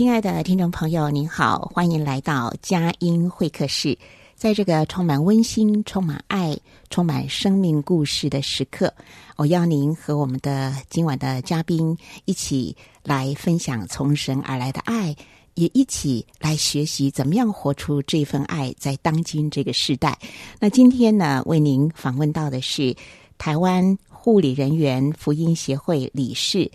亲爱的听众朋友，您好，欢迎来到佳音会客室。在这个充满温馨、充满爱、充满生命故事的时刻，我邀您和我们的今晚的嘉宾一起来分享从神而来的爱，也一起来学习怎么样活出这份爱，在当今这个时代。那今天呢，为您访问到的是台湾护理人员福音协会理事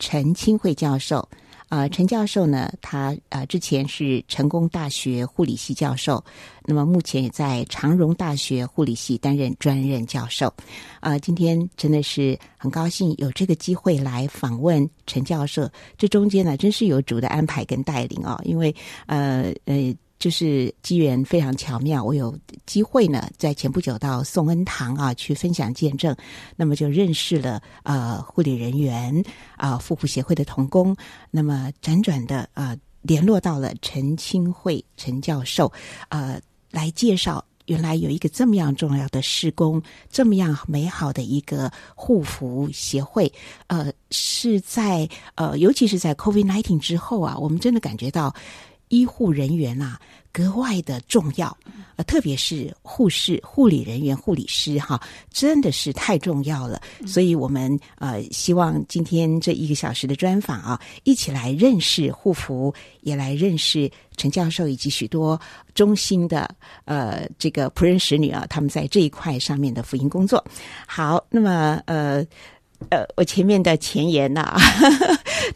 陈清慧教授。啊，陈教授呢，他啊之前是成功大学护理系教授，那么目前也在长荣大学护理系担任专任教授。啊，今天真的是很高兴有这个机会来访问陈教授，这中间呢，真是有主的安排跟带领哦，因为呃呃。就是机缘非常巧妙，我有机会呢，在前不久到宋恩堂啊去分享见证，那么就认识了呃护理人员啊复护协会的同工，那么辗转的呃联络到了陈清慧陈教授，呃来介绍原来有一个这么样重要的施工，这么样美好的一个护服协会，呃是在呃尤其是在 COVID nineteen 之后啊，我们真的感觉到。医护人员啊，格外的重要，呃，特别是护士、护理人员、护理师哈，真的是太重要了。所以，我们呃，希望今天这一个小时的专访啊，一起来认识护辅，也来认识陈教授以及许多中心的呃这个仆人使女啊，他们在这一块上面的福音工作。好，那么呃。呃，我前面的前言呐、啊，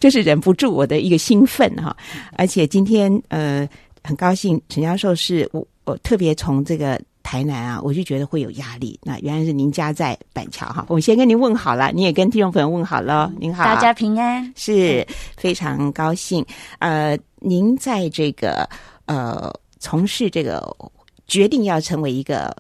就是忍不住我的一个兴奋哈，而且今天呃很高兴陈教授是我我特别从这个台南啊，我就觉得会有压力。那原来是您家在板桥哈，我先跟您问好了，你也跟听众朋友问好了，您好，大家平安，是非常高兴。呃，您在这个呃从事这个决定要成为一个。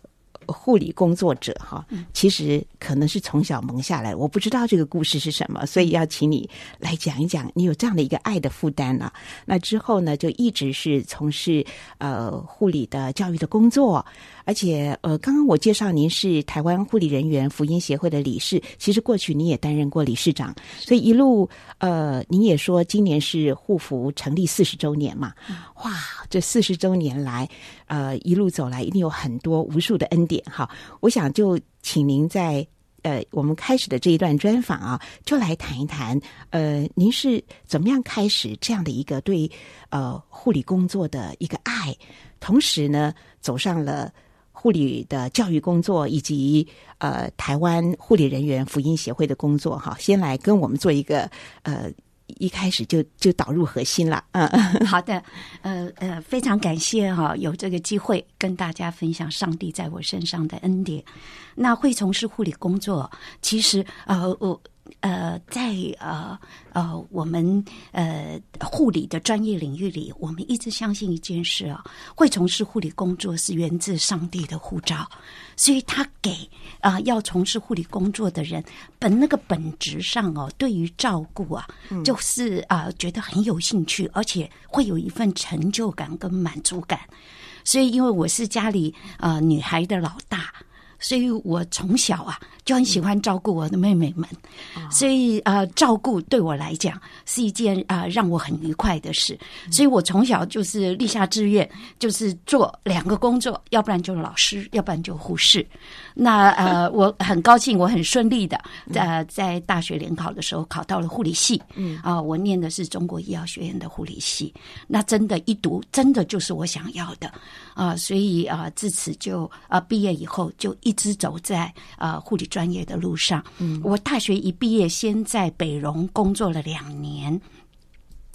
护理工作者哈，其实可能是从小萌下来，我不知道这个故事是什么，所以要请你来讲一讲，你有这样的一个爱的负担啊。那之后呢，就一直是从事呃护理的教育的工作。而且，呃，刚刚我介绍您是台湾护理人员福音协会的理事，其实过去你也担任过理事长，所以一路，呃，您也说今年是护辅成立四十周年嘛，哇，这四十周年来，呃，一路走来一定有很多无数的恩典哈。我想就请您在呃我们开始的这一段专访啊，就来谈一谈，呃，您是怎么样开始这样的一个对呃护理工作的一个爱，同时呢，走上了。护理的教育工作以及呃台湾护理人员福音协会的工作哈，先来跟我们做一个呃一开始就就导入核心了，嗯，好的，呃呃非常感谢哈，有这个机会跟大家分享上帝在我身上的恩典。那会从事护理工作，其实呃我。呃，在呃呃，我们呃护理的专业领域里，我们一直相信一件事啊，会从事护理工作是源自上帝的护照，所以他给啊、呃、要从事护理工作的人本那个本质上哦，对于照顾啊，就是啊、呃、觉得很有兴趣，而且会有一份成就感跟满足感。所以，因为我是家里呃女孩的老大。所以我从小啊就很喜欢照顾我的妹妹们，嗯、所以呃，照顾对我来讲是一件啊、呃、让我很愉快的事。嗯、所以我从小就是立下志愿，就是做两个工作，要不然就是老师，要不然就护士。那呃，我很高兴，我很顺利的在在大学联考的时候考到了护理系。嗯啊、呃，我念的是中国医药学院的护理系。那真的，一读真的就是我想要的啊、呃，所以啊、呃，自此就啊、呃、毕业以后就一直走在啊、呃、护理专业的路上。嗯，我大学一毕业，先在北荣工作了两年。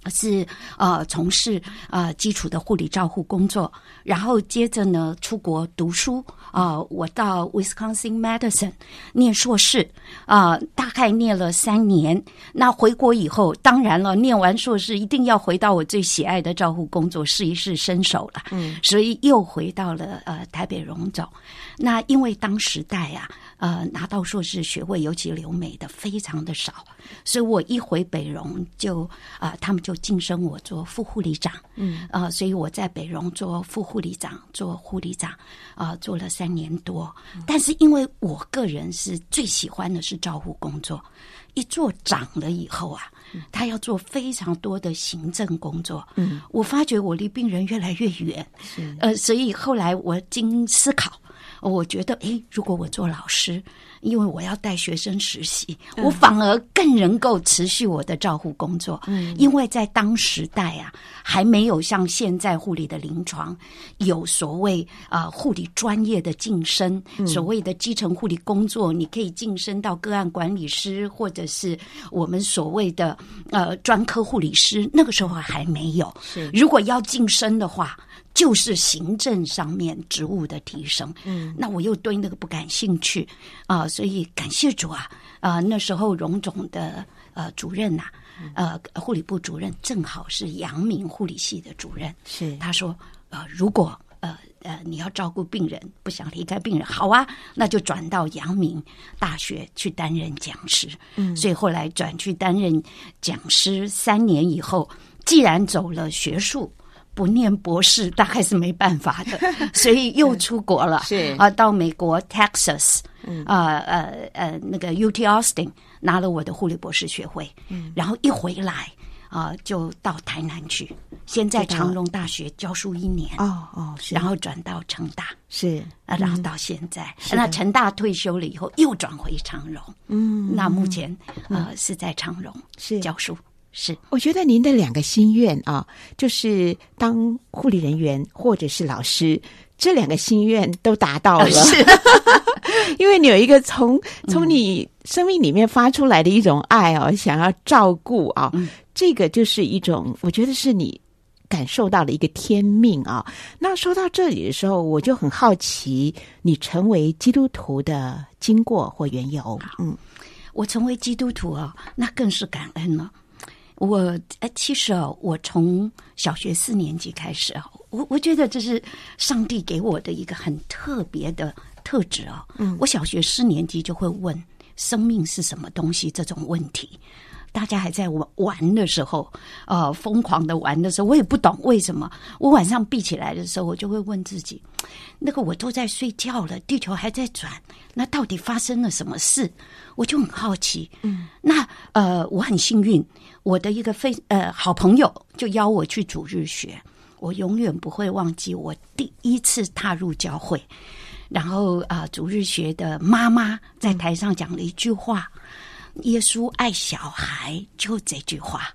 是呃，从事呃基础的护理照护工作，然后接着呢出国读书啊、呃，我到 Wisconsin Madison 念硕士啊、呃，大概念了三年。那回国以后，当然了，念完硕士一定要回到我最喜爱的照护工作，试一试身手了。嗯，所以又回到了呃台北荣总。那因为当时代啊。呃，拿到硕士学位，尤其留美的非常的少，所以我一回北荣就啊、呃，他们就晋升我做副护理长，嗯，啊、呃，所以我在北荣做副护理长，做护理长啊、呃，做了三年多。但是因为我个人是最喜欢的是照护工作，一做长了以后啊，他要做非常多的行政工作，嗯，我发觉我离病人越来越远，是，呃，所以后来我经思考。我觉得，诶，如果我做老师，因为我要带学生实习，我反而更能够持续我的照护工作。嗯，因为在当时代啊，还没有像现在护理的临床有所谓啊、呃、护理专业的晋升，所谓的基层护理工作，你可以晋升到个案管理师，或者是我们所谓的呃专科护理师。那个时候还没有。是，如果要晋升的话。就是行政上面职务的提升，嗯，那我又对那个不感兴趣啊、呃，所以感谢主啊，啊、呃，那时候荣总的呃主任呐、啊，呃护理部主任正好是阳明护理系的主任，是。他说呃如果呃呃你要照顾病人，不想离开病人，好啊，那就转到阳明大学去担任讲师，嗯，所以后来转去担任讲师三年以后，既然走了学术。不念博士大概是没办法的，所以又出国了。是。啊，到美国 Texas，啊呃呃那个 UT Austin 拿了我的护理博士学位。嗯，然后一回来啊，就到台南去，先在长荣大学教书一年。哦哦，然后转到成大，是。啊，然后到现在，那成大退休了以后，又转回长荣。嗯，那目前呃是在长荣是。教书。是，我觉得您的两个心愿啊，就是当护理人员或者是老师，这两个心愿都达到了。是，因为你有一个从从你生命里面发出来的一种爱哦，想要照顾啊，这个就是一种，我觉得是你感受到了一个天命啊。那说到这里的时候，我就很好奇，你成为基督徒的经过或缘由。嗯，我成为基督徒啊，那更是感恩了。我哎，其实哦，我从小学四年级开始啊，我我觉得这是上帝给我的一个很特别的特质啊。嗯，我小学四年级就会问生命是什么东西这种问题。大家还在玩玩的时候，呃，疯狂的玩的时候，我也不懂为什么。我晚上闭起来的时候，我就会问自己：那个我都在睡觉了，地球还在转，那到底发生了什么事？我就很好奇。嗯，那呃，我很幸运，我的一个非呃好朋友就邀我去主日学，我永远不会忘记我第一次踏入教会，然后啊、主日学的妈妈在台上讲了一句话。耶稣爱小孩，就这句话，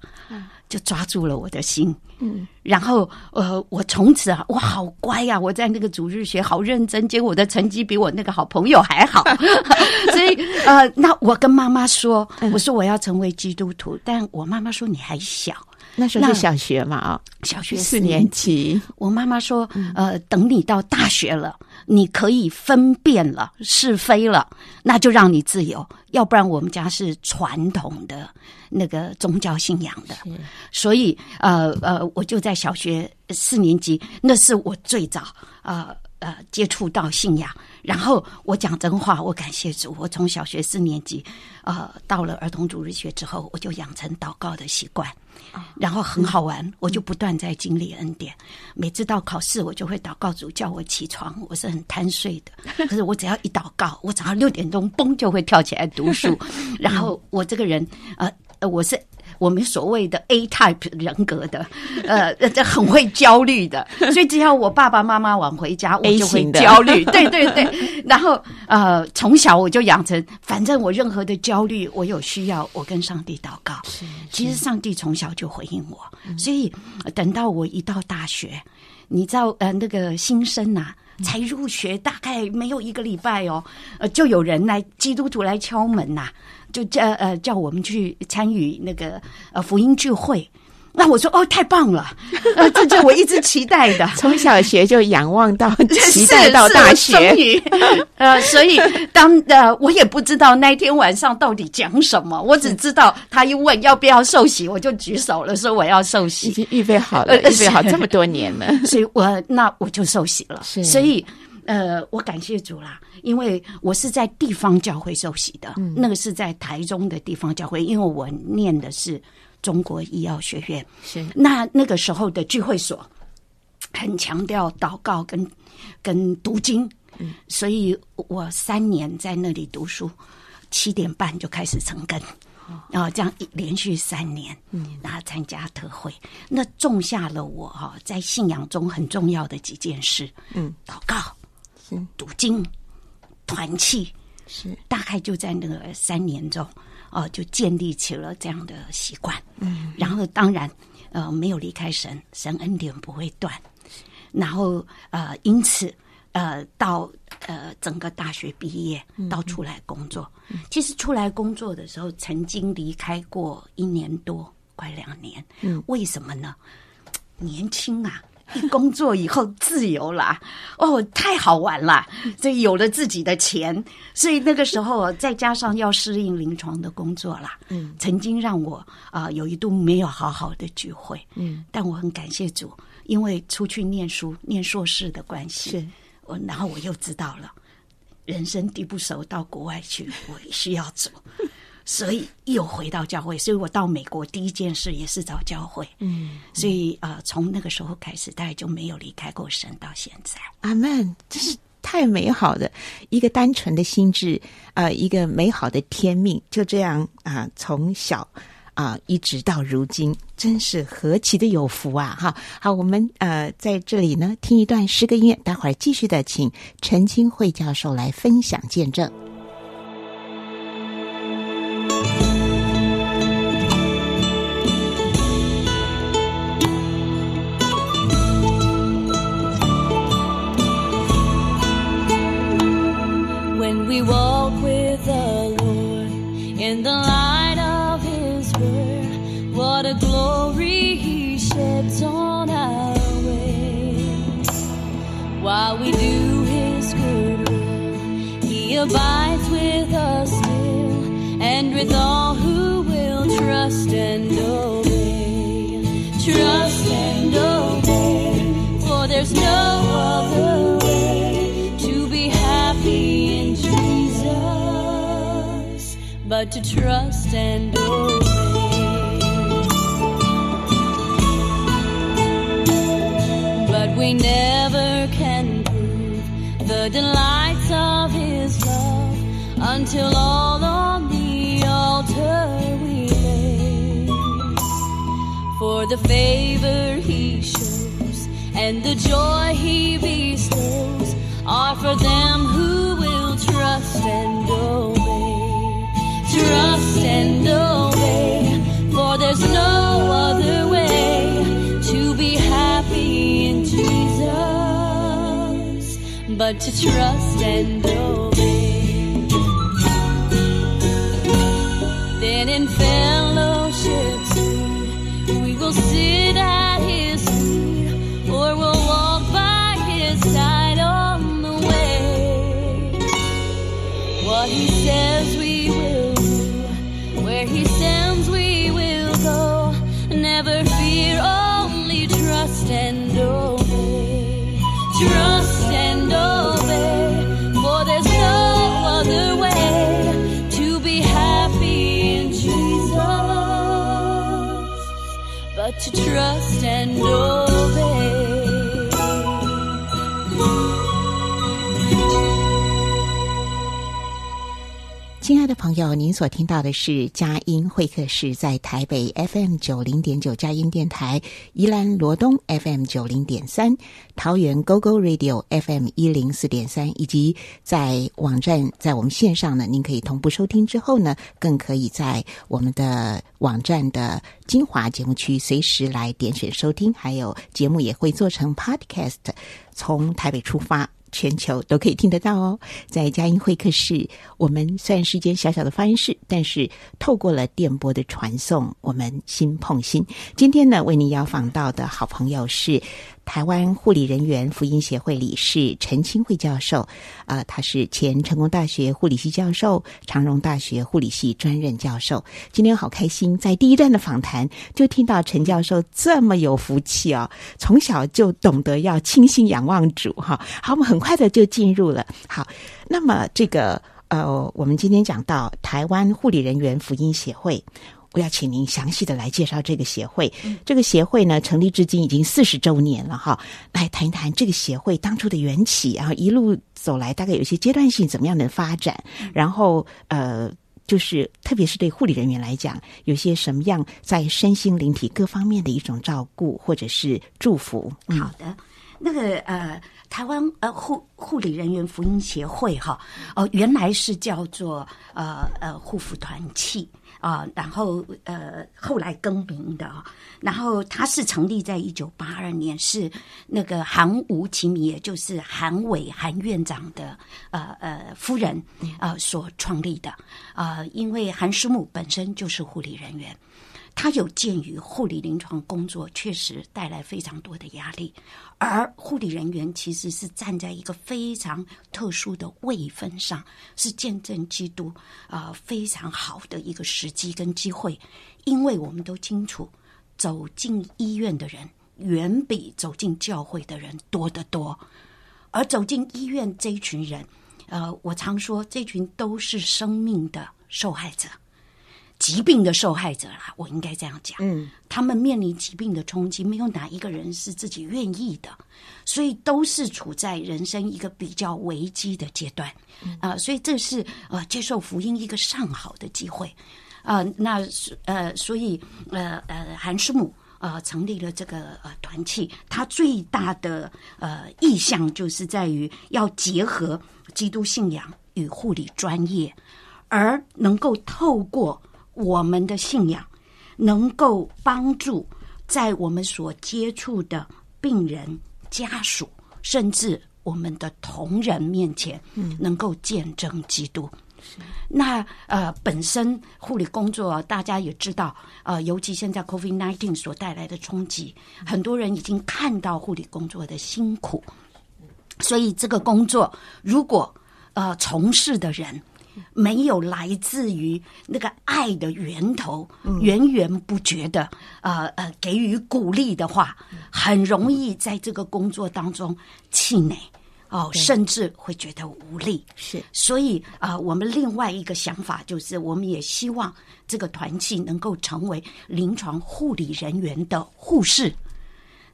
就抓住了我的心。嗯，然后呃，我从此啊，我好乖呀，我在那个主日学好认真，结果我的成绩比我那个好朋友还好。所以呃，那我跟妈妈说，我说我要成为基督徒，但我妈妈说你还小。那时候是小学嘛啊，小学四年级。我妈妈说，呃，等你到大学了，你可以分辨了是非了，那就让你自由。要不然，我们家是传统的那个宗教信仰的，所以呃呃，我就在小学四年级，那是我最早呃呃接触到信仰。然后我讲真话，我感谢主。我从小学四年级，呃，到了儿童主日学之后，我就养成祷告的习惯。然后很好玩，我就不断在经历恩典。每次到考试，我就会祷告主叫我起床。我是很贪睡的，可是我只要一祷告，我早上六点钟嘣就会跳起来读书。然后我这个人，呃，我是。我们所谓的 A type 人格的，呃，这很会焦虑的，所以只要我爸爸妈妈晚回家，我就会焦虑。对对对，然后呃，从小我就养成，反正我任何的焦虑，我有需要，我跟上帝祷告。是，其实上帝从小就回应我，所以等到我一到大学，你知道，呃，那个新生呐、啊，才入学大概没有一个礼拜哦，呃，就有人来基督徒来敲门呐、啊。就叫呃叫我们去参与那个呃福音聚会，那我说哦太棒了，呃这就我一直期待的，从小学就仰望到 期待到大学，呃所以当呃我也不知道那天晚上到底讲什么，我只知道他一问要不要受洗，我就举手了，说我要受洗，已经预备好了，预备好这么多年了，所以我那我就受洗了，是。所以呃我感谢主啦。因为我是在地方教会受洗的，嗯、那个是在台中的地方教会，因为我念的是中国医药学院，是。那那个时候的聚会所很强调祷告跟跟读经，嗯，所以我三年在那里读书，七点半就开始成根，然后这样一连续三年，嗯，然后参加特会，那种下了我哈在信仰中很重要的几件事，嗯，祷告，是读经。团契是大概就在那个三年中，哦、呃，就建立起了这样的习惯。嗯，然后当然，呃，没有离开神，神恩典不会断。然后，呃，因此，呃，到呃整个大学毕业，到出来工作，嗯、其实出来工作的时候，曾经离开过一年多，快两年。嗯，为什么呢？年轻啊。一工作以后自由了，哦，太好玩了！所以有了自己的钱，所以那个时候再加上要适应临床的工作啦，嗯，曾经让我啊、呃、有一度没有好好的聚会，嗯，但我很感谢主，因为出去念书念硕士的关系，是，我然后我又知道了人生地不熟，到国外去我需要走。所以又回到教会，所以我到美国第一件事也是找教会。嗯，嗯，所以呃，从那个时候开始，大概就没有离开过神，到现在。阿门，这是太美好的一个单纯的心智，呃，一个美好的天命，就这样啊、呃，从小啊、呃、一直到如今，真是何其的有福啊！哈，好，我们呃在这里呢听一段诗歌音乐，待会儿继续的请陈清慧教授来分享见证。while we do his good will. He abides with us still and with all who will trust and obey. Trust and obey, for there's no other way to be happy in Jesus but to trust and obey. the delights of his love until all on the altar we lay. For the favor he shows and the joy he bestows are for them who will trust and obey. but to trust and obey. Then in Señor. 朋友，您所听到的是佳音会客室，在台北 FM 九零点九佳音电台，宜兰罗东 FM 九零点三，桃园 GoGo Radio FM 一零四点三，以及在网站在我们线上呢，您可以同步收听之后呢，更可以在我们的网站的精华节目区随时来点选收听，还有节目也会做成 Podcast，从台北出发。全球都可以听得到哦，在佳音会客室，我们虽然是间小小的发音室，但是透过了电波的传送，我们心碰心。今天呢，为您邀访到的好朋友是。台湾护理人员福音协会理事陈清慧教授，啊、呃，他是前成功大学护理系教授，长荣大学护理系专任教授。今天好开心，在第一段的访谈就听到陈教授这么有福气哦，从小就懂得要倾心仰望主哈。好，我们很快的就进入了。好，那么这个呃，我们今天讲到台湾护理人员福音协会。我要请您详细的来介绍这个协会。嗯、这个协会呢，成立至今已经四十周年了哈。来谈一谈这个协会当初的缘起，然后一路走来，大概有一些阶段性怎么样的发展。嗯、然后呃，就是特别是对护理人员来讲，有些什么样在身心灵体各方面的一种照顾或者是祝福。嗯、好的，那个呃，台湾呃护护理人员福音协会哈，哦、呃，原来是叫做呃呃护福团契。啊、呃，然后呃，后来更名的，然后它是成立在一九八二年，是那个韩吴其名，也就是韩伟韩院长的呃呃夫人呃所创立的。啊、呃，因为韩师母本身就是护理人员。它有鉴于护理临床工作确实带来非常多的压力，而护理人员其实是站在一个非常特殊的位分上，是见证基督啊、呃、非常好的一个时机跟机会。因为我们都清楚，走进医院的人远比走进教会的人多得多，而走进医院这一群人，呃，我常说这群都是生命的受害者。疾病的受害者啦，我应该这样讲。嗯，他们面临疾病的冲击，没有哪一个人是自己愿意的，所以都是处在人生一个比较危机的阶段。啊、呃，所以这是呃接受福音一个上好的机会。啊、呃，那呃，所以呃呃，韩师母呃成立了这个呃团契，他最大的呃意向就是在于要结合基督信仰与护理专业，而能够透过。我们的信仰能够帮助在我们所接触的病人家属，甚至我们的同仁面前，能够见证基督。嗯、那呃，本身护理工作大家也知道，呃，尤其现在 Covid nineteen 所带来的冲击，很多人已经看到护理工作的辛苦，所以这个工作如果呃从事的人。没有来自于那个爱的源头，源源不绝的，呃呃，给予鼓励的话，很容易在这个工作当中气馁哦，甚至会觉得无力。是，所以啊、呃，我们另外一个想法就是，我们也希望这个团契能够成为临床护理人员的护士，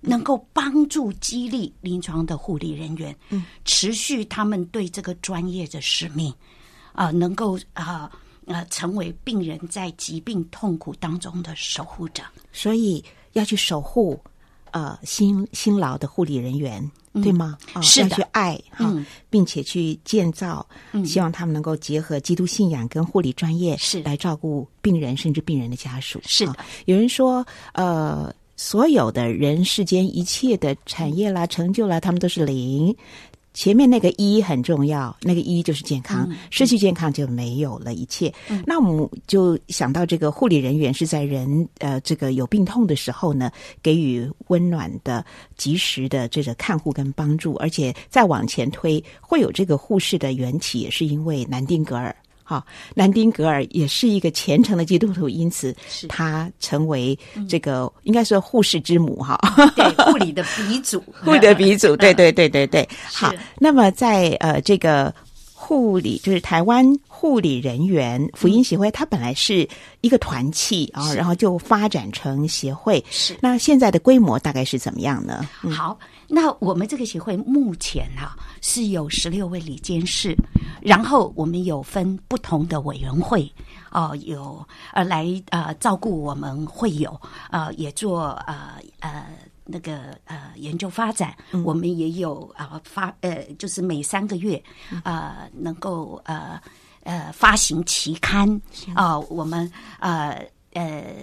能够帮助激励临床的护理人员，嗯，持续他们对这个专业的使命。啊、呃，能够啊呃，成为病人在疾病痛苦当中的守护者，所以要去守护呃辛辛劳的护理人员，嗯、对吗？哦、是的，要去爱哈，嗯、并且去建造，嗯、希望他们能够结合基督信仰跟护理专业，是来照顾病人，甚至病人的家属。是的、哦，有人说，呃，所有的人世间一切的产业啦、成就啦，他们都是零。前面那个一很重要，那个一就是健康，嗯、失去健康就没有了一切。嗯、那我们就想到这个护理人员是在人呃这个有病痛的时候呢，给予温暖的、及时的这个看护跟帮助，而且再往前推，会有这个护士的缘起，也是因为南丁格尔。好，南丁格尔也是一个虔诚的基督徒，因此他成为这个、嗯、应该说护士之母哈。对，护理的鼻祖，护理的鼻祖，对对对对对。好，那么在呃这个护理，就是台湾护理人员福音协会，它本来是一个团契啊，然后就发展成协会。是，那现在的规模大概是怎么样呢？嗯、好，那我们这个协会目前啊是有十六位理监事，然后我们有分不同的委员会哦、呃，有呃来呃照顾我们会有呃也做呃呃。那个呃，研究发展，嗯、我们也有啊、呃、发呃，就是每三个月呃，能够呃呃发行期刊。啊、呃。我们呃呃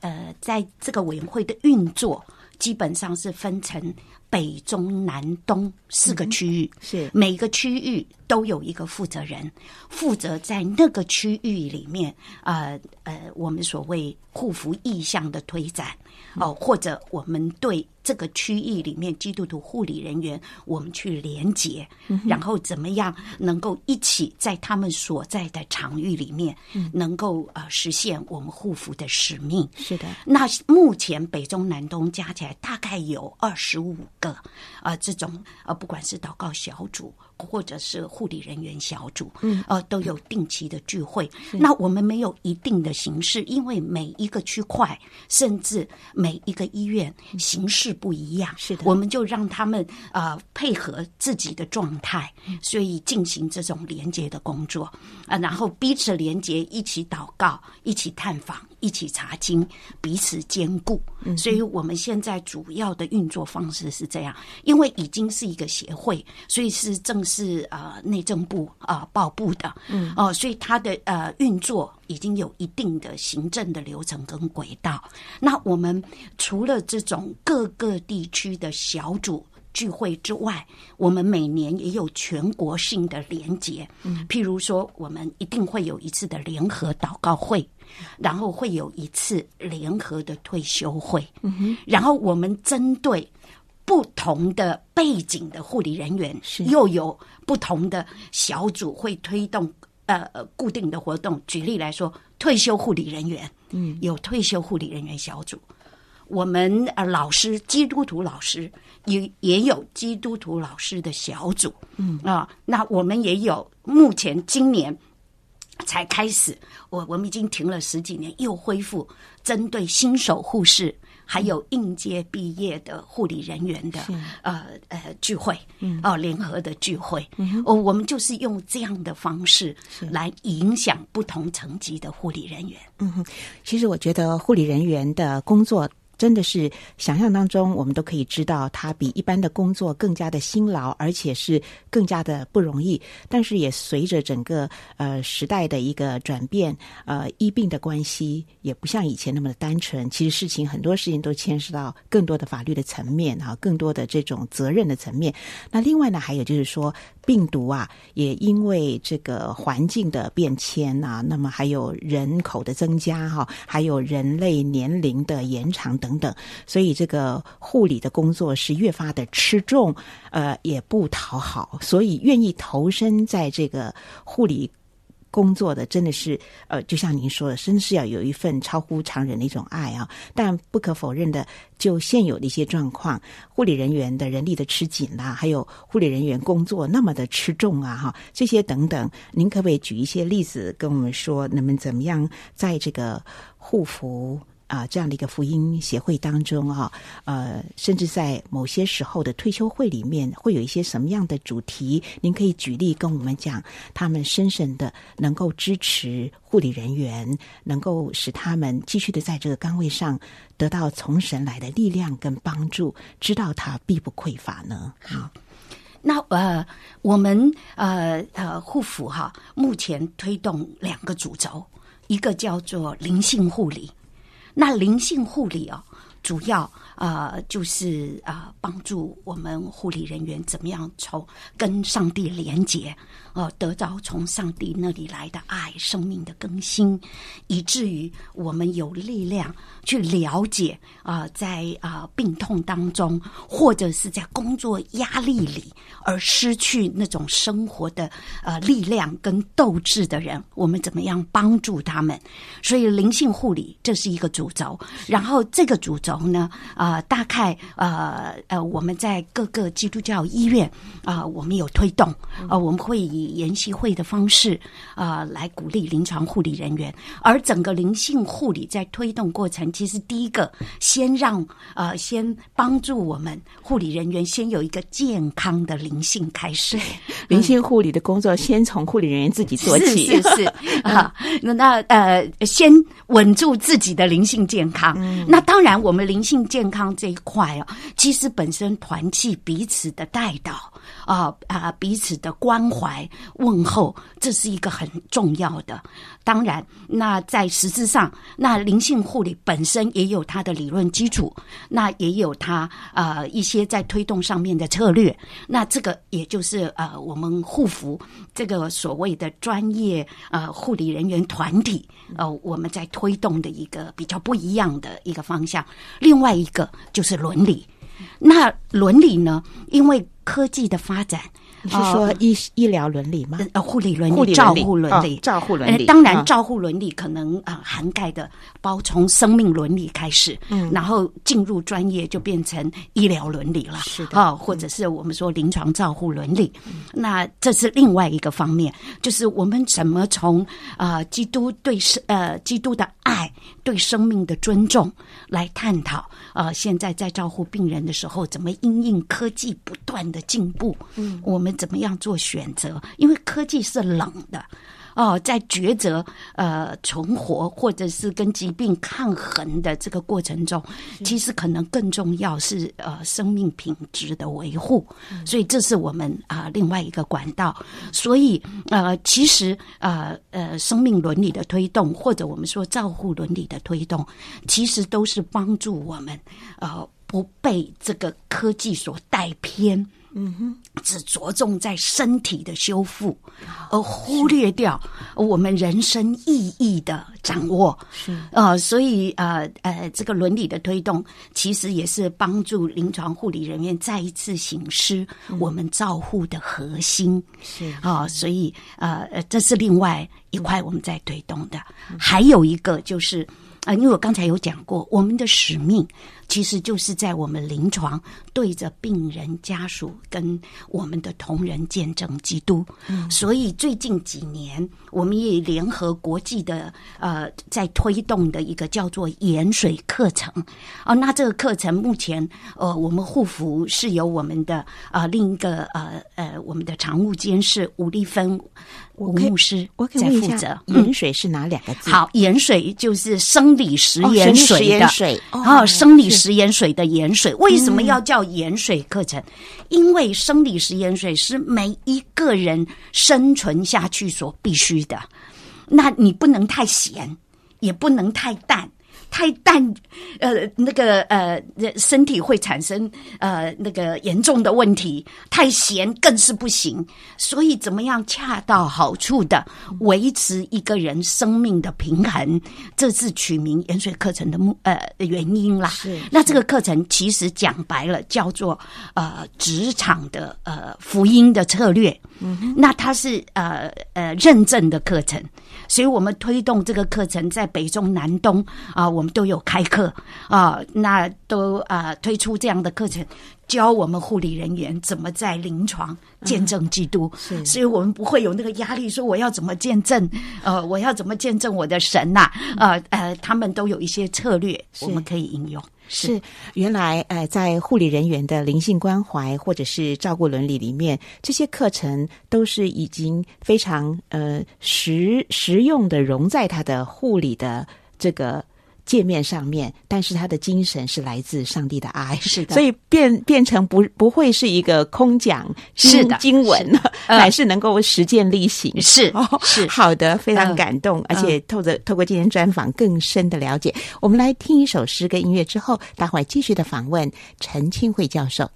呃，在这个委员会的运作，基本上是分成北中南东四个区域，嗯、是。每个区域都有一个负责人，负责在那个区域里面呃呃，我们所谓护肤意向的推展。哦，或者我们对这个区域里面基督徒护理人员，我们去连结，然后怎么样能够一起在他们所在的场域里面，能够呃实现我们护肤的使命。是的，那目前北中南东加起来大概有二十五个啊、呃，这种呃，不管是祷告小组。或者是护理人员小组，嗯，呃，都有定期的聚会。那我们没有一定的形式，因为每一个区块，甚至每一个医院形式不一样。是的，我们就让他们呃配合自己的状态，所以进行这种连接的工作啊，然后彼此连接，一起祷告，一起探访，一起查经，彼此兼顾。所以我们现在主要的运作方式是这样，因为已经是一个协会，所以是正。是呃内政部啊报部的，嗯哦、呃，所以它的呃运作已经有一定的行政的流程跟轨道。那我们除了这种各个地区的小组聚会之外，我们每年也有全国性的联结。嗯，譬如说，我们一定会有一次的联合祷告会，然后会有一次联合的退休会。嗯，然后我们针对。不同的背景的护理人员，是又有不同的小组会推动呃固定的活动。举例来说，退休护理人员，嗯，有退休护理人员小组。我们呃老师，基督徒老师也也有基督徒老师的小组，嗯啊，那我们也有。目前今年才开始，我我们已经停了十几年，又恢复针对新手护士。还有应届毕业的护理人员的呃呃聚会，哦联合的聚会，哦我们就是用这样的方式来影响不同层级的护理人员。嗯哼，其实我觉得护理人员的工作。真的是想象当中，我们都可以知道，他比一般的工作更加的辛劳，而且是更加的不容易。但是也随着整个呃时代的一个转变，呃医病的关系也不像以前那么的单纯。其实事情很多事情都牵涉到更多的法律的层面啊，更多的这种责任的层面。那另外呢，还有就是说。病毒啊，也因为这个环境的变迁啊，那么还有人口的增加哈，还有人类年龄的延长等等，所以这个护理的工作是越发的吃重，呃，也不讨好，所以愿意投身在这个护理。工作的真的是，呃，就像您说的，真的是要有一份超乎常人的一种爱啊。但不可否认的，就现有的一些状况，护理人员的人力的吃紧啦，还有护理人员工作那么的吃重啊，哈，这些等等，您可不可以举一些例子跟我们说，能不能怎么样在这个护福？啊，这样的一个福音协会当中啊，呃，甚至在某些时候的退休会里面，会有一些什么样的主题？您可以举例跟我们讲，他们深深的能够支持护理人员，能够使他们继续的在这个岗位上得到从神来的力量跟帮助，知道他必不匮乏呢？好，那呃，我们呃呃护福哈，目前推动两个主轴，一个叫做灵性护理。那灵性护理啊，主要呃就是呃帮助我们护理人员怎么样从跟上帝连结。呃，得着从上帝那里来的爱、生命的更新，以至于我们有力量去了解啊、在啊、病痛当中，或者是在工作压力里而失去那种生活的呃力量跟斗志的人，我们怎么样帮助他们？所以灵性护理这是一个主轴，然后这个主轴呢，啊、呃，大概呃呃，我们在各个基督教医院啊、呃，我们有推动，啊、呃，我们会以研习会的方式啊、呃，来鼓励临床护理人员。而整个灵性护理在推动过程，其实第一个先让呃，先帮助我们护理人员先有一个健康的灵性开始。灵性护理的工作先从护理人员自己做起，是是是啊，那那呃，先稳住自己的灵性健康。嗯、那当然，我们灵性健康康这一块啊，其实本身团契彼此的带导啊啊，彼此的关怀问候，这是一个很重要的。当然，那在实质上，那灵性护理本身也有它的理论基础，那也有它呃一些在推动上面的策略。那这个也就是呃我们护服这个所谓的专业呃护理人员团体呃我们在推动的一个比较不一样的一个方向。另外一个就是伦理，那伦理呢，因为科技的发展。你是说医医疗伦理吗？呃，护理伦理、照护伦理、照护伦理。当然，照护伦理可能啊涵盖的包从生命伦理开始，嗯，然后进入专业就变成医疗伦理了，是的，啊，或者是我们说临床照护伦理。那这是另外一个方面，就是我们怎么从啊基督对生呃基督的爱、对生命的尊重来探讨啊，现在在照顾病人的时候，怎么因应科技不断的进步，嗯，我们。怎么样做选择？因为科技是冷的哦，在抉择呃存活或者是跟疾病抗衡的这个过程中，其实可能更重要是呃生命品质的维护。所以这是我们啊、呃、另外一个管道。所以呃，其实呃呃生命伦理的推动，或者我们说照护伦理的推动，其实都是帮助我们呃不被这个科技所带偏。嗯哼，只着重在身体的修复，而忽略掉我们人生意义的掌握。是呃，所以呃呃，这个伦理的推动，其实也是帮助临床护理人员再一次醒思我们照护的核心。是啊、呃，所以呃呃，这是另外一块我们在推动的。嗯、还有一个就是啊、呃，因为我刚才有讲过，我们的使命。其实就是在我们临床对着病人家属跟我们的同仁见证基督，嗯，所以最近几年我们也联合国际的呃在推动的一个叫做盐水课程哦，那这个课程目前呃我们护服是由我们的啊、呃、另一个呃呃我们的常务监事吴丽芬吴牧师在负责。盐水是哪两个字？好，盐水就是生理食盐水的水，哦，生理。食盐水的盐水为什么要叫盐水课程？嗯、因为生理食盐水是每一个人生存下去所必须的，那你不能太咸，也不能太淡。太淡，呃，那个呃，身体会产生呃那个严重的问题。太咸更是不行。所以，怎么样恰到好处的维持一个人生命的平衡，这是取名盐水课程的目呃原因啦。是。那这个课程其实讲白了叫做呃职场的呃福音的策略。嗯哼。那它是呃呃认证的课程。所以我们推动这个课程，在北中南东啊，我们都有开课啊，那都啊推出这样的课程，教我们护理人员怎么在临床见证基督。嗯、所以我们不会有那个压力，说我要怎么见证，呃，我要怎么见证我的神呐、啊？呃呃，他们都有一些策略，我们可以应用。是，原来呃，在护理人员的灵性关怀或者是照顾伦理里面，这些课程都是已经非常呃实实用的融在他的护理的这个。界面上面，但是他的精神是来自上帝的爱，是的，所以变变成不不会是一个空讲是的经文，是 乃是能够实践力行。是是。好的，非常感动，呃、而且透着透过今天专访更深的了解。呃、我们来听一首诗跟音乐之后，待会儿继续的访问陈清慧教授。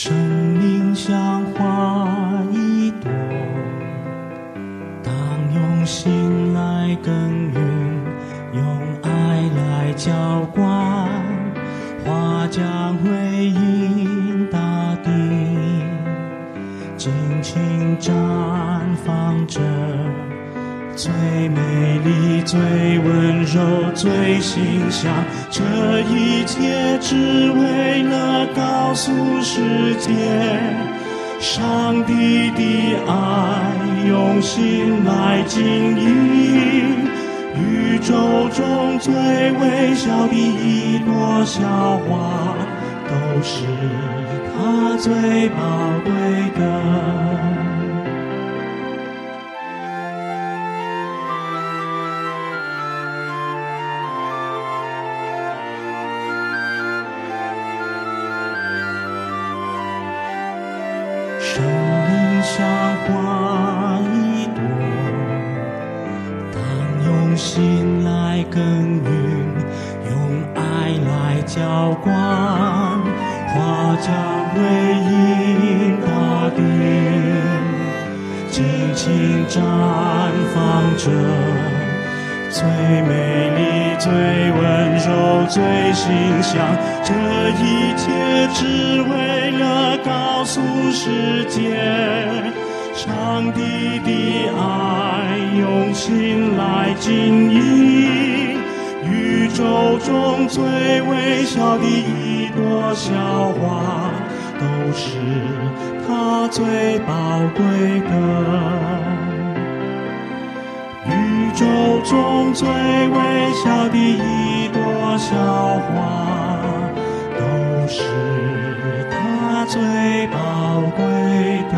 生命像花一朵，当用心来耕耘，用爱来浇灌，花将回应大地，尽情绽放着。最美丽、最温柔、最馨香。这一切只为了告诉世界，上帝的爱用心来经营。宇宙中最微小的一朵小花，都是他最宝贵的。耕耘，用爱来浇灌。花将回应大地，尽情绽放着最美丽、最温柔、最馨香。这一切只为了告诉世界，上帝的爱用心来经营。宇宙中最微小的一朵小花，都是他最宝贵的。宇宙中最微小的一朵小花，都是他最宝贵的。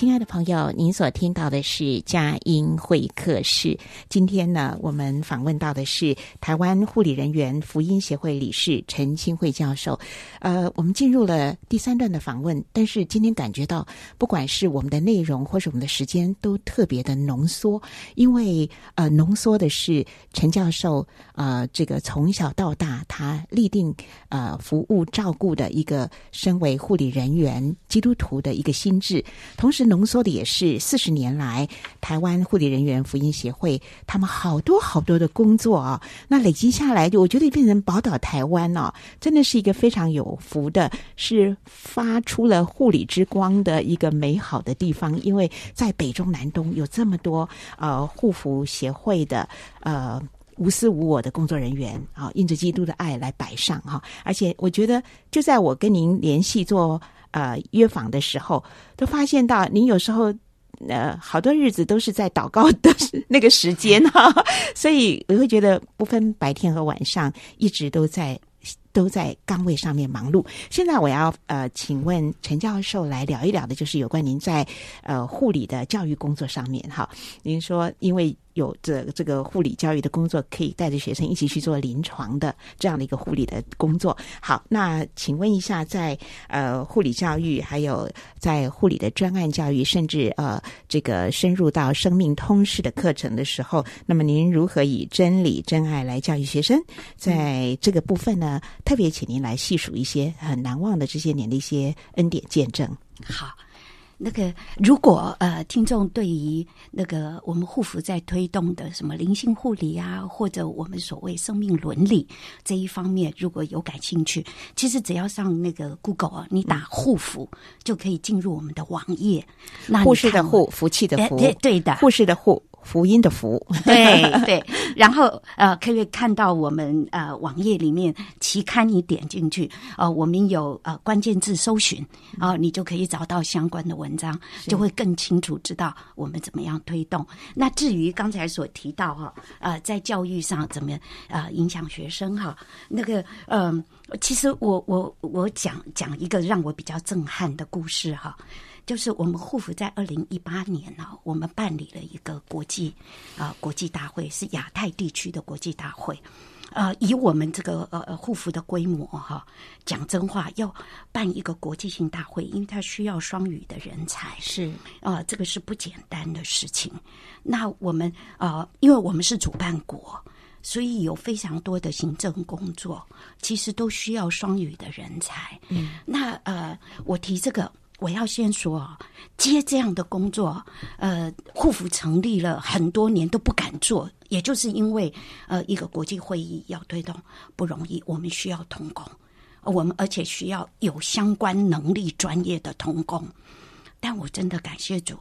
亲爱的朋友，您所听到的是佳音会客室。今天呢，我们访问到的是台湾护理人员福音协会理事陈清慧教授。呃，我们进入了第三段的访问，但是今天感觉到，不管是我们的内容或是我们的时间，都特别的浓缩，因为呃，浓缩的是陈教授呃，这个从小到大他立定呃服务照顾的一个身为护理人员基督徒的一个心智，同时。浓缩的也是四十年来台湾护理人员福音协会他们好多好多的工作啊，那累积下来，就我觉得变成宝岛台湾哦，真的是一个非常有福的，是发出了护理之光的一个美好的地方。因为在北中南东有这么多呃护福协会的呃无私无我的工作人员啊，印着基督的爱来摆上哈，而且我觉得就在我跟您联系做。呃，约访的时候都发现到，您有时候呃，好多日子都是在祷告的那个时间哈，所以我会觉得不分白天和晚上，一直都在都在岗位上面忙碌。现在我要呃，请问陈教授来聊一聊的，就是有关您在呃护理的教育工作上面哈。您说因为。有这这个护理教育的工作，可以带着学生一起去做临床的这样的一个护理的工作。好，那请问一下在，呃护理教育，还有在护理的专案教育，甚至呃这个深入到生命通识的课程的时候，那么您如何以真理真爱来教育学生？在这个部分呢，特别请您来细数一些很难忘的这些年的一些恩典见证。好。那个，如果呃，听众对于那个我们护肤在推动的什么灵性护理啊，或者我们所谓生命伦理这一方面，如果有感兴趣，其实只要上那个 Google 啊，你打护肤就可以进入我们的网页。那护士的护，福气的福，对对的，护士的护。福音的福，对对，然后呃，可以看到我们呃网页里面期刊，你点进去，呃，我们有呃关键字搜寻，啊、呃，你就可以找到相关的文章，就会更清楚知道我们怎么样推动。那至于刚才所提到哈，呃，在教育上怎么呃影响学生哈，那个嗯、呃，其实我我我讲讲一个让我比较震撼的故事哈。就是我们护福在二零一八年呢，我们办理了一个国际啊、呃、国际大会，是亚太地区的国际大会。呃，以我们这个呃护肤的规模哈，讲真话，要办一个国际性大会，因为它需要双语的人才，是啊、呃，这个是不简单的事情。那我们呃，因为我们是主办国，所以有非常多的行政工作，其实都需要双语的人才。嗯，那呃，我提这个。我要先说，接这样的工作，呃，护福成立了很多年都不敢做，也就是因为呃，一个国际会议要推动不容易，我们需要同工，我们而且需要有相关能力、专业的同工。但我真的感谢主，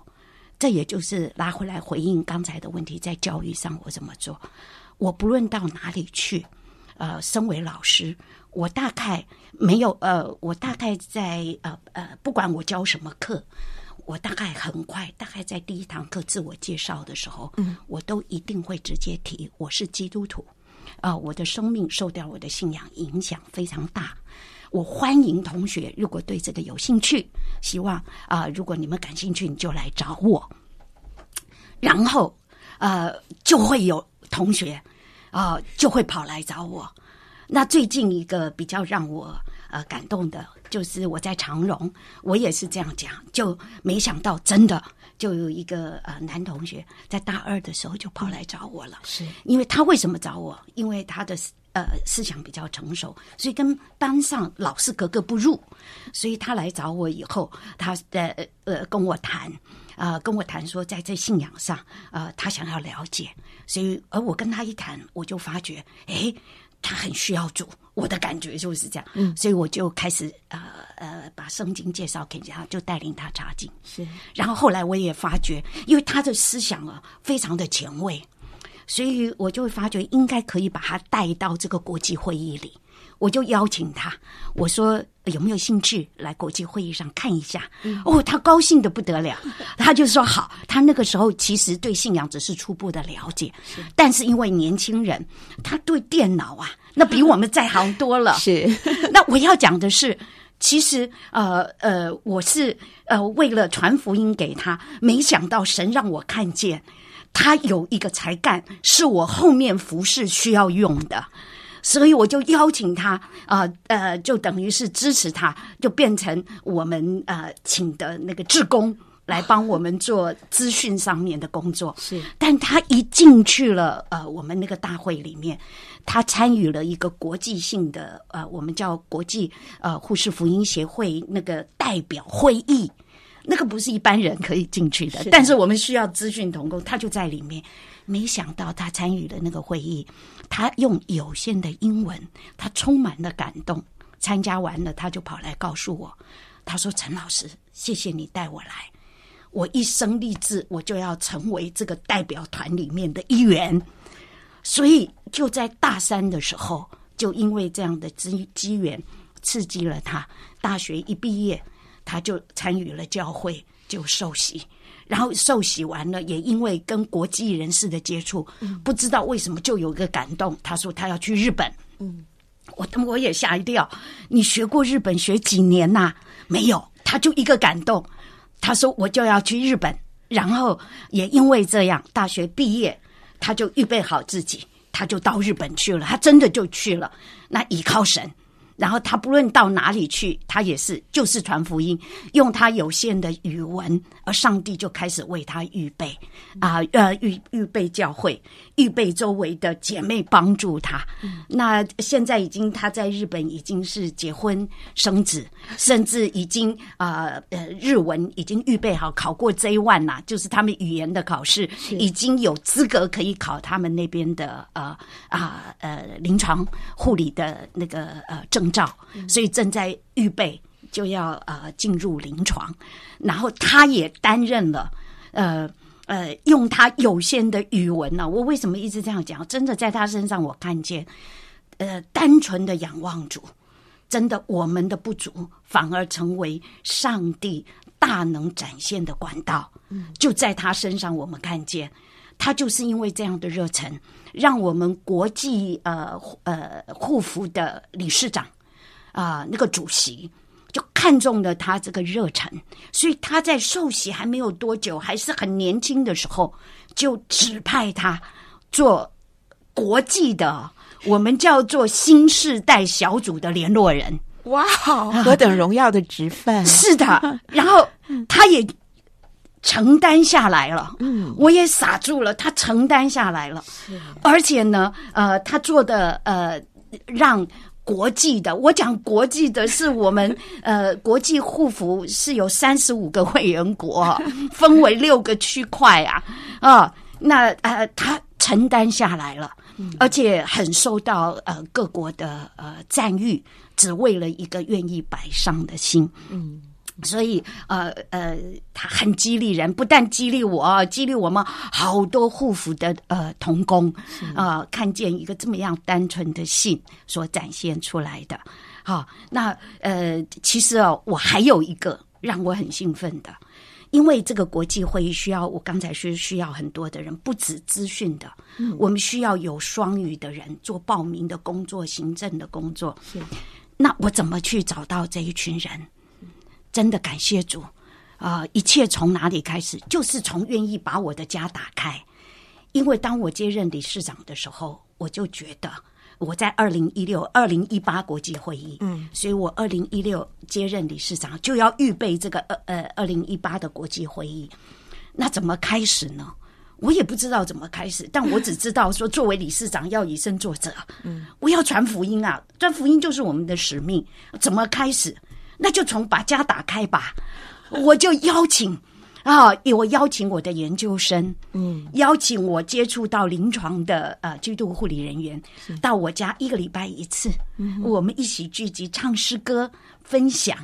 这也就是拉回来回应刚才的问题，在教育上我怎么做？我不论到哪里去，呃，身为老师，我大概没有呃，我大概在呃呃，不管我教什么课。我大概很快，大概在第一堂课自我介绍的时候，嗯，我都一定会直接提我是基督徒，啊、呃，我的生命受到我的信仰影响非常大。我欢迎同学，如果对这个有兴趣，希望啊、呃，如果你们感兴趣，你就来找我。然后，呃，就会有同学啊、呃，就会跑来找我。那最近一个比较让我呃感动的。就是我在长荣，我也是这样讲，就没想到真的就有一个呃男同学在大二的时候就跑来找我了。是因为他为什么找我？因为他的呃思想比较成熟，所以跟班上老师格格不入，所以他来找我以后，他呃呃跟我谈啊、呃，跟我谈说在这信仰上呃他想要了解，所以而我跟他一谈，我就发觉诶。他很需要主，我的感觉就是这样，嗯，所以我就开始呃呃把圣经介绍给他，就带领他查经。是，然后后来我也发觉，因为他的思想啊非常的前卫，所以我就会发觉应该可以把他带到这个国际会议里。我就邀请他，我说有没有兴趣来国际会议上看一下？嗯、哦，他高兴的不得了，他就说好。他那个时候其实对信仰只是初步的了解，是但是因为年轻人，他对电脑啊，那比我们在行多了。是，那我要讲的是，其实呃呃，我是呃为了传福音给他，没想到神让我看见他有一个才干，是我后面服侍需要用的。所以我就邀请他啊，呃，呃，就等于是支持他，就变成我们呃请的那个志工来帮我们做资讯上面的工作。是，但他一进去了呃我们那个大会里面，他参与了一个国际性的呃我们叫国际呃护士福音协会那个代表会议，那个不是一般人可以进去的，是的，但是我们需要资讯同工，他就在里面。没想到他参与了那个会议，他用有限的英文，他充满了感动。参加完了，他就跑来告诉我，他说：“陈老师，谢谢你带我来，我一生立志，我就要成为这个代表团里面的一员。”所以就在大三的时候，就因为这样的机机缘，刺激了他。大学一毕业，他就参与了教会，就受洗。然后受洗完了，也因为跟国际人士的接触，嗯、不知道为什么就有一个感动。他说他要去日本，嗯，我我也吓一跳。你学过日本学几年呐、啊？没有，他就一个感动。他说我就要去日本，然后也因为这样，大学毕业他就预备好自己，他就到日本去了。他真的就去了，那倚靠神。然后他不论到哪里去，他也是就是传福音，用他有限的语文，而上帝就开始为他预备啊，呃，预预备教会，预备周围的姐妹帮助他。嗯、那现在已经他在日本已经是结婚生子，甚至已经啊呃，呃日文已经预备好考过 J one 啦，就是他们语言的考试，已经有资格可以考他们那边的呃啊呃临床护理的那个呃证。照，所以正在预备就要呃进入临床，然后他也担任了呃呃用他有限的语文呢、我为什么一直这样讲？真的在他身上我看见呃单纯的仰望主，真的我们的不足反而成为上帝大能展现的管道。就在他身上我们看见他就是因为这样的热忱，让我们国际呃呃护福的理事长。啊、那个主席就看中了他这个热忱，所以他在受洗还没有多久，还是很年轻的时候，就指派他做国际的，我们叫做新世代小组的联络人。哇，何等荣耀的职分！是的，然后他也承担下来了。嗯，我也傻住了，他承担下来了。是，而且呢，呃，他做的呃，让。国际的，我讲国际的是我们 呃，国际护肤是有三十五个会员国，分为六个区块啊啊，那呃，他承担下来了，而且很受到呃各国的呃赞誉，只为了一个愿意摆上的心。嗯。所以，呃呃，他很激励人，不但激励我，激励我们好多护肤的呃童工啊、呃，看见一个这么样单纯的信所展现出来的。好，那呃，其实哦，我还有一个让我很兴奋的，因为这个国际会议需要，我刚才说需要很多的人，不止资讯的，嗯、我们需要有双语的人做报名的工作、行政的工作。是，那我怎么去找到这一群人？真的感谢主，啊、呃！一切从哪里开始？就是从愿意把我的家打开。因为当我接任理事长的时候，我就觉得我在二零一六、二零一八国际会议，嗯，所以我二零一六接任理事长就要预备这个呃呃二零一八的国际会议。那怎么开始呢？我也不知道怎么开始，但我只知道说，作为理事长要以身作则，嗯，我要传福音啊，传福音就是我们的使命。怎么开始？那就从把家打开吧，我就邀请啊，我邀请我的研究生，嗯，邀请我接触到临床的呃居度护理人员，到我家一个礼拜一次，嗯，我们一起聚集唱诗歌，分享。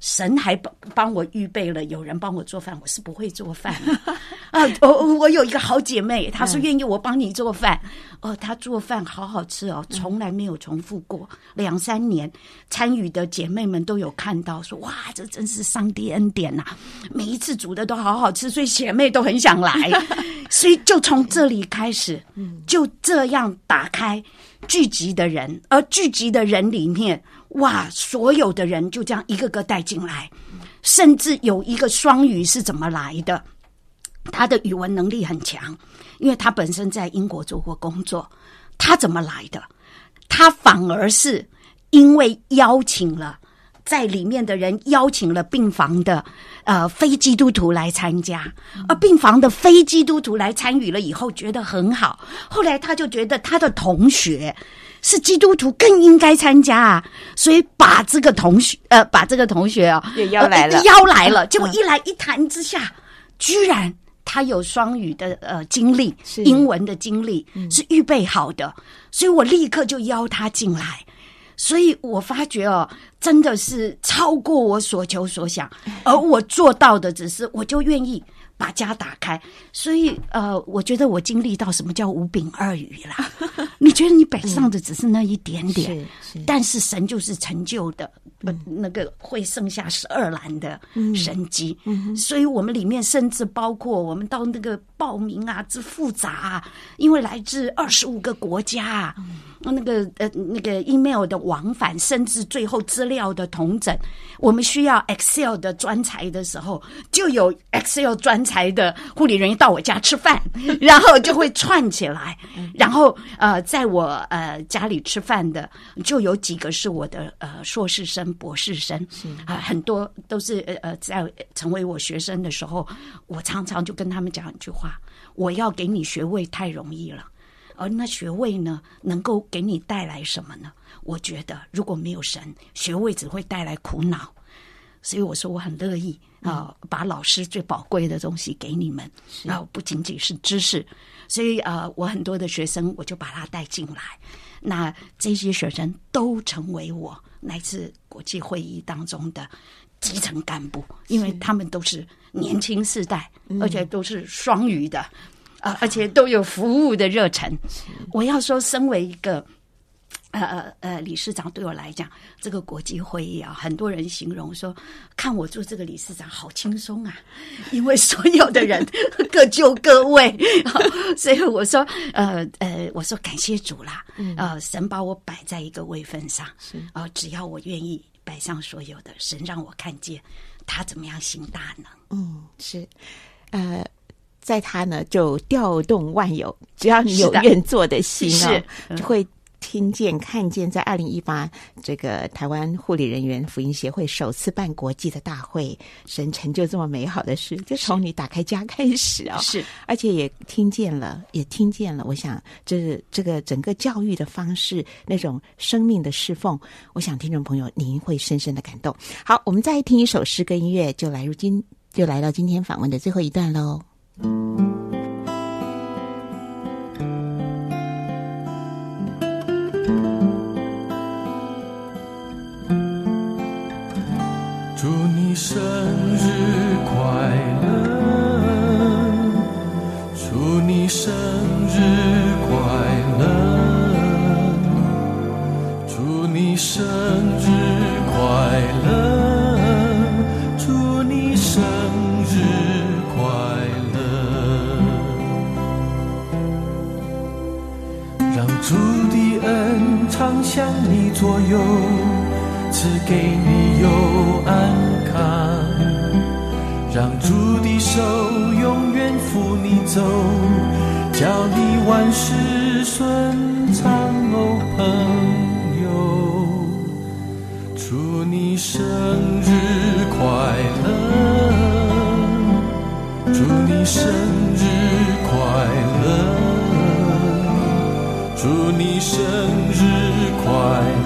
神还帮帮我预备了，有人帮我做饭，我是不会做饭 啊。我我有一个好姐妹，她说愿意我帮你做饭。哦，她做饭好好吃哦，从来没有重复过。两三年参与的姐妹们都有看到，说哇，这真是上帝恩典呐！每一次煮的都好好吃，所以姐妹都很想来。所以就从这里开始，就这样打开聚集的人，而聚集的人里面。哇！所有的人就这样一个个带进来，甚至有一个双语是怎么来的？他的语文能力很强，因为他本身在英国做过工作。他怎么来的？他反而是因为邀请了在里面的人，邀请了病房的呃非基督徒来参加，而病房的非基督徒来参与了以后，觉得很好。后来他就觉得他的同学。是基督徒更应该参加啊，所以把这个同学呃，把这个同学啊也邀来了，呃、邀来了。结果一来一谈之下，嗯、居然他有双语的呃经历，是英文的经历、嗯、是预备好的，所以我立刻就邀他进来。所以我发觉哦，真的是超过我所求所想，而我做到的只是我就愿意。把家打开，所以呃，我觉得我经历到什么叫五饼二鱼啦。你觉得你北上的只是那一点点，嗯、是是，但是神就是成就的，嗯、那个会剩下十二篮的神机。嗯、所以我们里面甚至包括我们到那个报名啊，之复杂啊，因为来自二十五个国家那个呃，那个 email 的往返，甚至最后资料的同整，我们需要 Excel 的专才的时候，就有 Excel 专才的护理人员到我家吃饭，然后就会串起来。然后呃，在我呃家里吃饭的，就有几个是我的呃硕士生、博士生，啊、呃，很多都是呃呃在成为我学生的时候，我常常就跟他们讲一句话：我要给你学位太容易了。而那学位呢，能够给你带来什么呢？我觉得如果没有神，学位只会带来苦恼。所以我说我很乐意啊，把老师最宝贵的东西给你们，然后不仅仅是知识。所以啊，我很多的学生，我就把他带进来。那这些学生都成为我来自国际会议当中的基层干部，因为他们都是年轻世代，而且都是双语的。啊，而且都有服务的热忱。我要说，身为一个呃呃呃理事长，对我来讲，这个国际会议啊，很多人形容说，看我做这个理事长好轻松啊，因为所有的人各就各位。所以我说，呃呃，我说感谢主啦，呃，神把我摆在一个位份上，啊、呃，只要我愿意摆上所有的，神让我看见他怎么样行大能。嗯，是，呃。在他呢，就调动万有，只要你有愿做的心啊、哦，是就会听见、看见。在二零一八这个台湾护理人员福音协会首次办国际的大会，神成就这么美好的事，就从你打开家开始啊、哦，是，而且也听见了，也听见了。我想，这是这个整个教育的方式，那种生命的侍奉，我想听众朋友您会深深的感动。好，我们再听一首诗歌音乐，就来如今就来到今天访问的最后一段喽。生日快乐，祝你生日快乐，祝你生日快乐，祝你生日快乐，让主的恩常向你左右。赐给你有安康，让主的手永远扶你走，叫你万事顺畅哦，朋友。祝你生日快乐，祝你生日快乐，祝你生日快乐。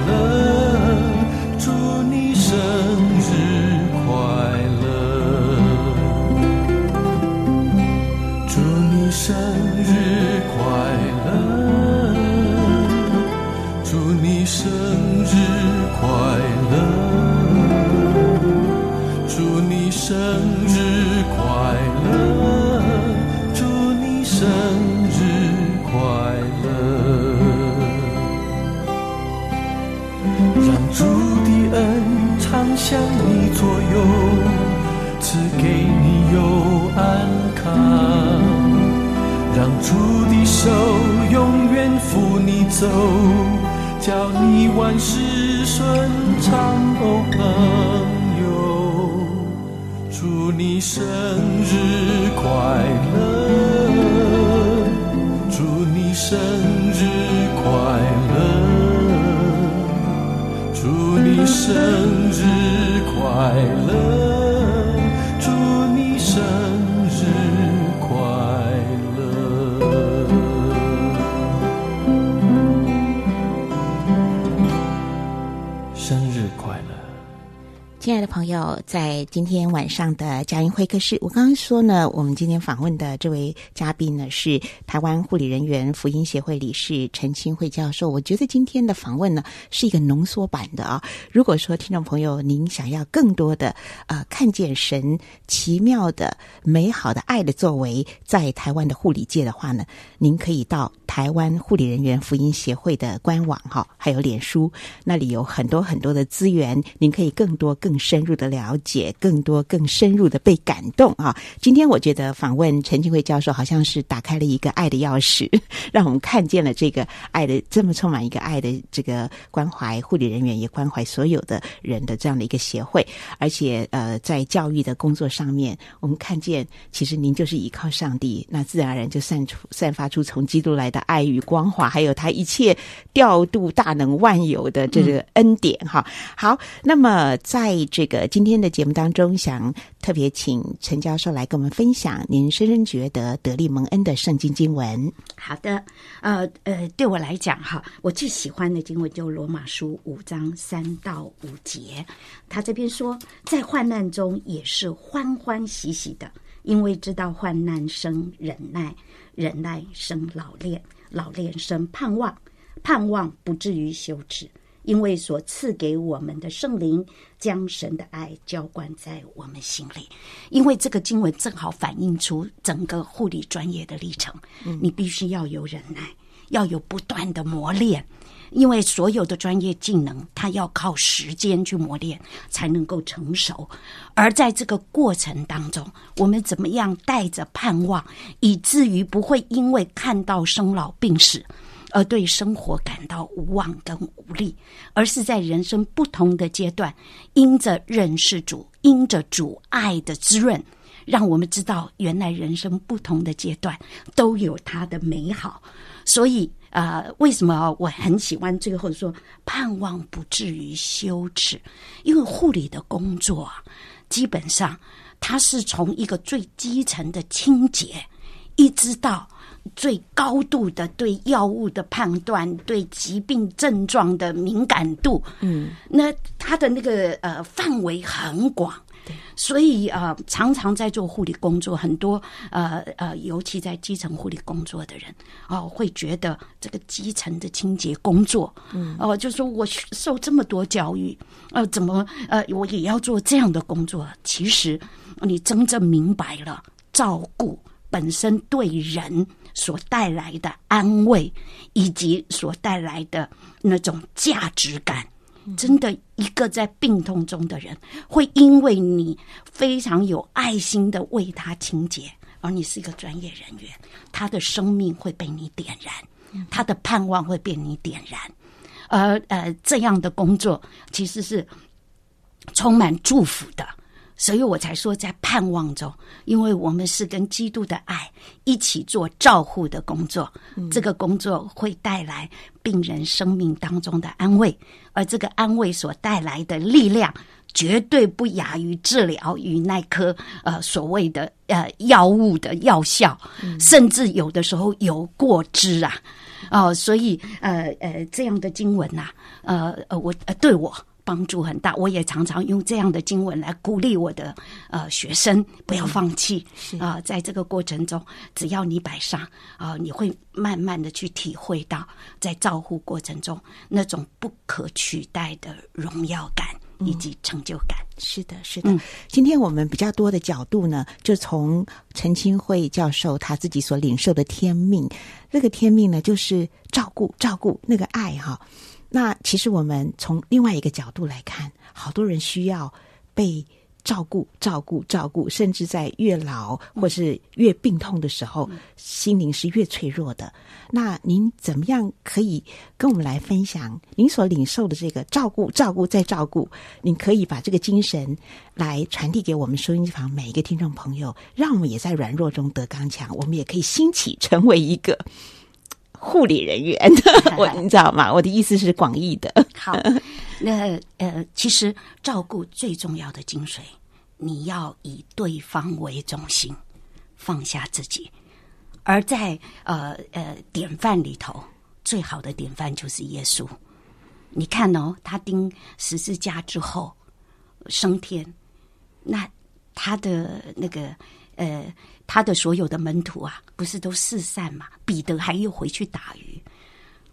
今天晚上的佳音会客室，我刚刚说呢，我们今天访问的这位嘉宾呢是台湾护理人员福音协会理事陈清慧教授。我觉得今天的访问呢是一个浓缩版的啊。如果说听众朋友您想要更多的呃看见神奇妙的美好的爱的作为在台湾的护理界的话呢，您可以到台湾护理人员福音协会的官网哈，还有脸书，那里有很多很多的资源，您可以更多。更深入的了解，更多更深入的被感动啊！今天我觉得访问陈清慧教授，好像是打开了一个爱的钥匙，让我们看见了这个爱的这么充满一个爱的这个关怀护理人员，也关怀所有的人的这样的一个协会。而且呃，在教育的工作上面，我们看见其实您就是依靠上帝，那自然而然就散出散发出从基督来的爱与光华，还有他一切调度大能万有的这个恩典哈、嗯。好，那么在这个今天的节目当当中，想特别请陈教授来跟我们分享您深深觉得得力蒙恩的圣经经文。好的，呃呃，对我来讲哈，我最喜欢的经文就罗马书五章三到五节。他这边说，在患难中也是欢欢喜喜的，因为知道患难生忍耐，忍耐生老练，老练生盼望，盼望不至于羞耻。因为所赐给我们的圣灵，将神的爱浇灌在我们心里。因为这个经文正好反映出整个护理专业的历程。嗯，你必须要有忍耐，要有不断的磨练。因为所有的专业技能，它要靠时间去磨练才能够成熟。而在这个过程当中，我们怎么样带着盼望，以至于不会因为看到生老病死，而对生活感到无望跟无力，而是在人生不同的阶段，因着认识主，因着主爱的滋润，让我们知道原来人生不同的阶段都有它的美好。所以，呃，为什么我很喜欢最后说盼望不至于羞耻？因为护理的工作啊，基本上它是从一个最基层的清洁，一直到。最高度的对药物的判断，对疾病症状的敏感度，嗯，那它的那个呃范围很广，所以啊、呃，常常在做护理工作，很多呃呃，尤其在基层护理工作的人哦、呃，会觉得这个基层的清洁工作，嗯，哦、呃，就说我受这么多教育，呃，怎么呃，我也要做这样的工作？其实你真正明白了，照顾本身对人所带来的安慰，以及所带来的那种价值感。真的，一个在病痛中的人，会因为你非常有爱心的为他清洁，而你是一个专业人员，他的生命会被你点燃，他的盼望会被你点燃，而呃，这样的工作其实是充满祝福的。所以我才说，在盼望中，因为我们是跟基督的爱一起做照护的工作，嗯，这个工作会带来病人生命当中的安慰，而这个安慰所带来的力量，绝对不亚于治疗与那颗呃所谓的呃药物的药效，嗯，甚至有的时候有过之啊，哦，所以呃呃这样的经文呐，啊，呃呃我呃对我。帮助很大，我也常常用这样的经文来鼓励我的呃学生，不要放弃啊、呃！在这个过程中，只要你摆上啊、呃，你会慢慢的去体会到，在照护过程中那种不可取代的荣耀感以及成就感。嗯、是的，是的、嗯。今天我们比较多的角度呢，就从陈清慧教授他自己所领受的天命，那个天命呢，就是照顾照顾那个爱哈。那其实我们从另外一个角度来看，好多人需要被照顾、照顾、照顾，甚至在越老或是越病痛的时候，心灵是越脆弱的。那您怎么样可以跟我们来分享您所领受的这个照顾、照顾再照顾？您可以把这个精神来传递给我们收音机旁每一个听众朋友，让我们也在软弱中得刚强，我们也可以兴起成为一个。护理人员，我你知道吗？我的意思是广义的。好，那呃，其实照顾最重要的精髓，你要以对方为中心，放下自己。而在呃呃典范里头，最好的典范就是耶稣。你看哦，他钉十字架之后升天，那他的那个。呃，他的所有的门徒啊，不是都四散嘛？彼得还又回去打鱼，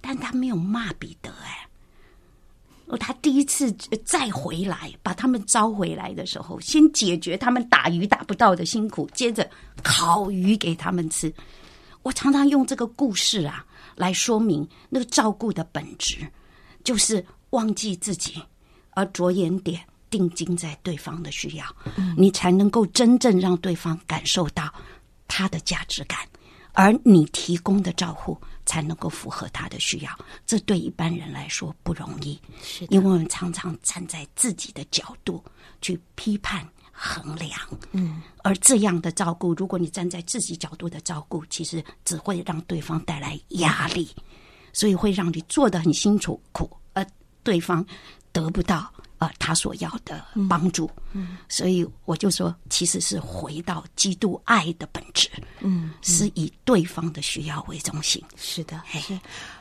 但他没有骂彼得哎。哦，他第一次再回来，把他们招回来的时候，先解决他们打鱼打不到的辛苦，接着烤鱼给他们吃。我常常用这个故事啊，来说明那个照顾的本质，就是忘记自己，而着眼点。定睛在对方的需要，你才能够真正让对方感受到他的价值感，而你提供的照护才能够符合他的需要。这对一般人来说不容易，是因为我们常常站在自己的角度去批判衡量。嗯，而这样的照顾，如果你站在自己角度的照顾，其实只会让对方带来压力，所以会让你做得很辛苦苦，而对方得不到。呃，他所要的帮助，嗯，嗯，所以我就说，其实是回到基督爱的本质，嗯，嗯，是以对方的需要为中心，是的，是。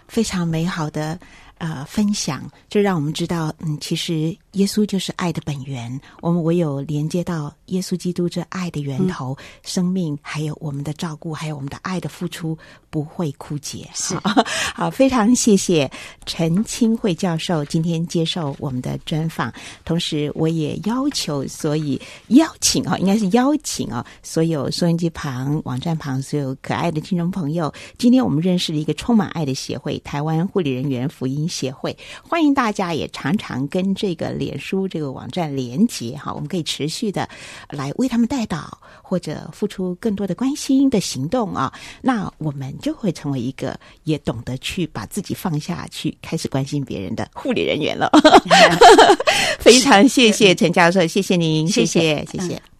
非常美好的。呃，分享就让我们知道，嗯，其实耶稣就是爱的本源。我们唯有连接到耶稣基督这爱的源头，嗯、生命还有我们的照顾，还有我们的爱的付出，不会枯竭。是 好，好，非常谢谢陈清慧教授今天接受我们的专访。同时，我也要求所以邀请啊，应该是邀请啊，所有收音机旁、网站旁所有可爱的听众朋友，今天我们认识了一个充满爱的协会——台湾护理人员福音协会，欢迎大家也常常跟这个脸书这个网站连接哈，我们可以持续的来为他们带导，或者付出更多的关心的行动啊，那我们就会成为一个也懂得去把自己放下去，开始关心别人的护理人员了。非常谢谢陈教授，谢谢您，谢谢，谢谢。照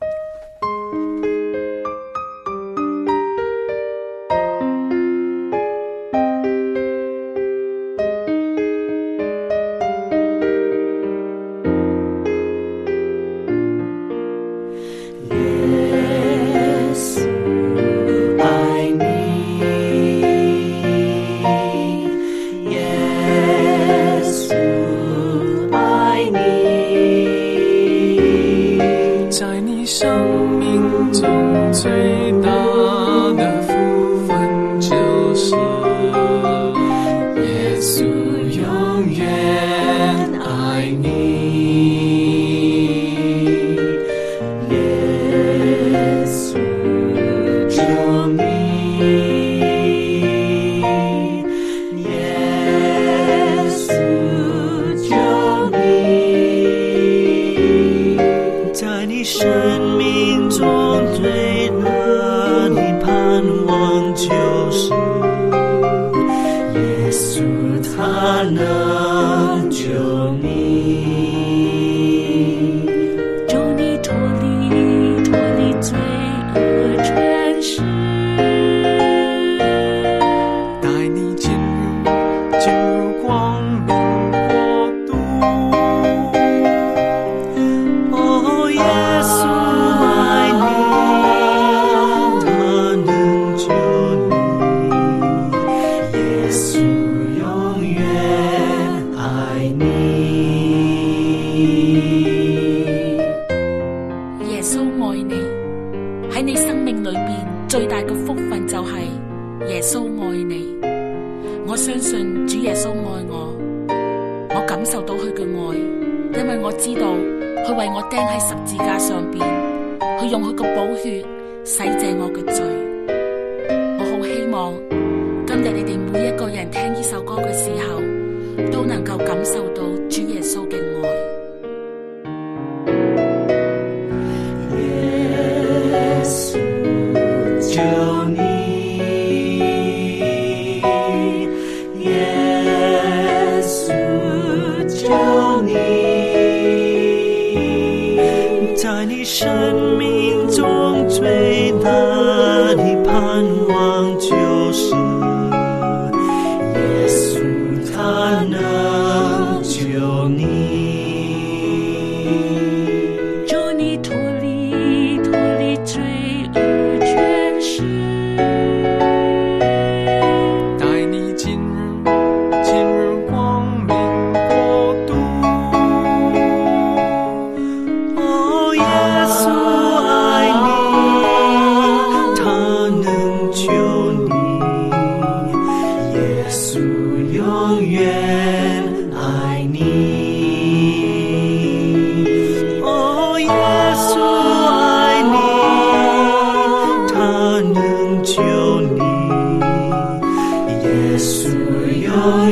for